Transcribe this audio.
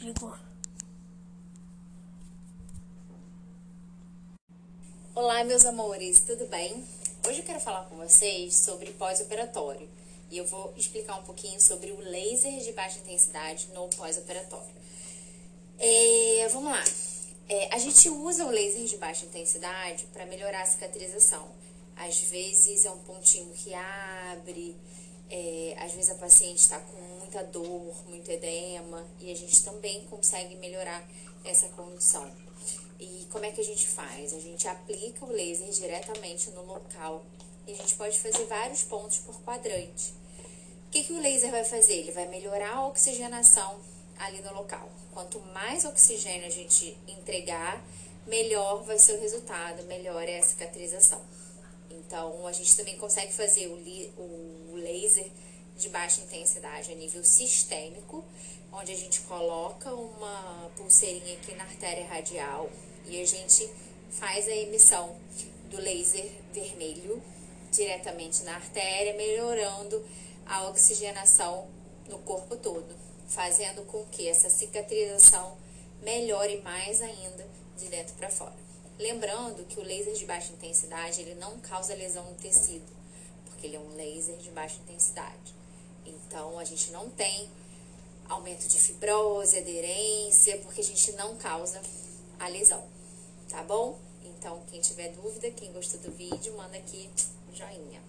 desligou. Olá, meus amores, tudo bem? Hoje eu quero falar com vocês sobre pós-operatório e eu vou explicar um pouquinho sobre o laser de baixa intensidade no pós-operatório. É, vamos lá. É, a gente usa o laser de baixa intensidade para melhorar a cicatrização. Às vezes é um pontinho que abre, é, às vezes a paciente está com muita dor, muito edema, e a gente também consegue melhorar essa condição. E como é que a gente faz? A gente aplica o laser diretamente no local e a gente pode fazer vários pontos por quadrante. O que, que o laser vai fazer? Ele vai melhorar a oxigenação ali no local. Quanto mais oxigênio a gente entregar, melhor vai ser o resultado, melhor é a cicatrização. Então, a gente também consegue fazer o, o laser de baixa intensidade a nível sistêmico, onde a gente coloca uma pulseirinha aqui na artéria radial e a gente faz a emissão do laser vermelho diretamente na artéria, melhorando a oxigenação no corpo todo, fazendo com que essa cicatrização melhore mais ainda de dentro para fora. Lembrando que o laser de baixa intensidade ele não causa lesão no tecido, porque ele é um laser de baixa intensidade. Então a gente não tem aumento de fibrose, aderência, porque a gente não causa a lesão, tá bom? Então, quem tiver dúvida, quem gostou do vídeo, manda aqui um joinha.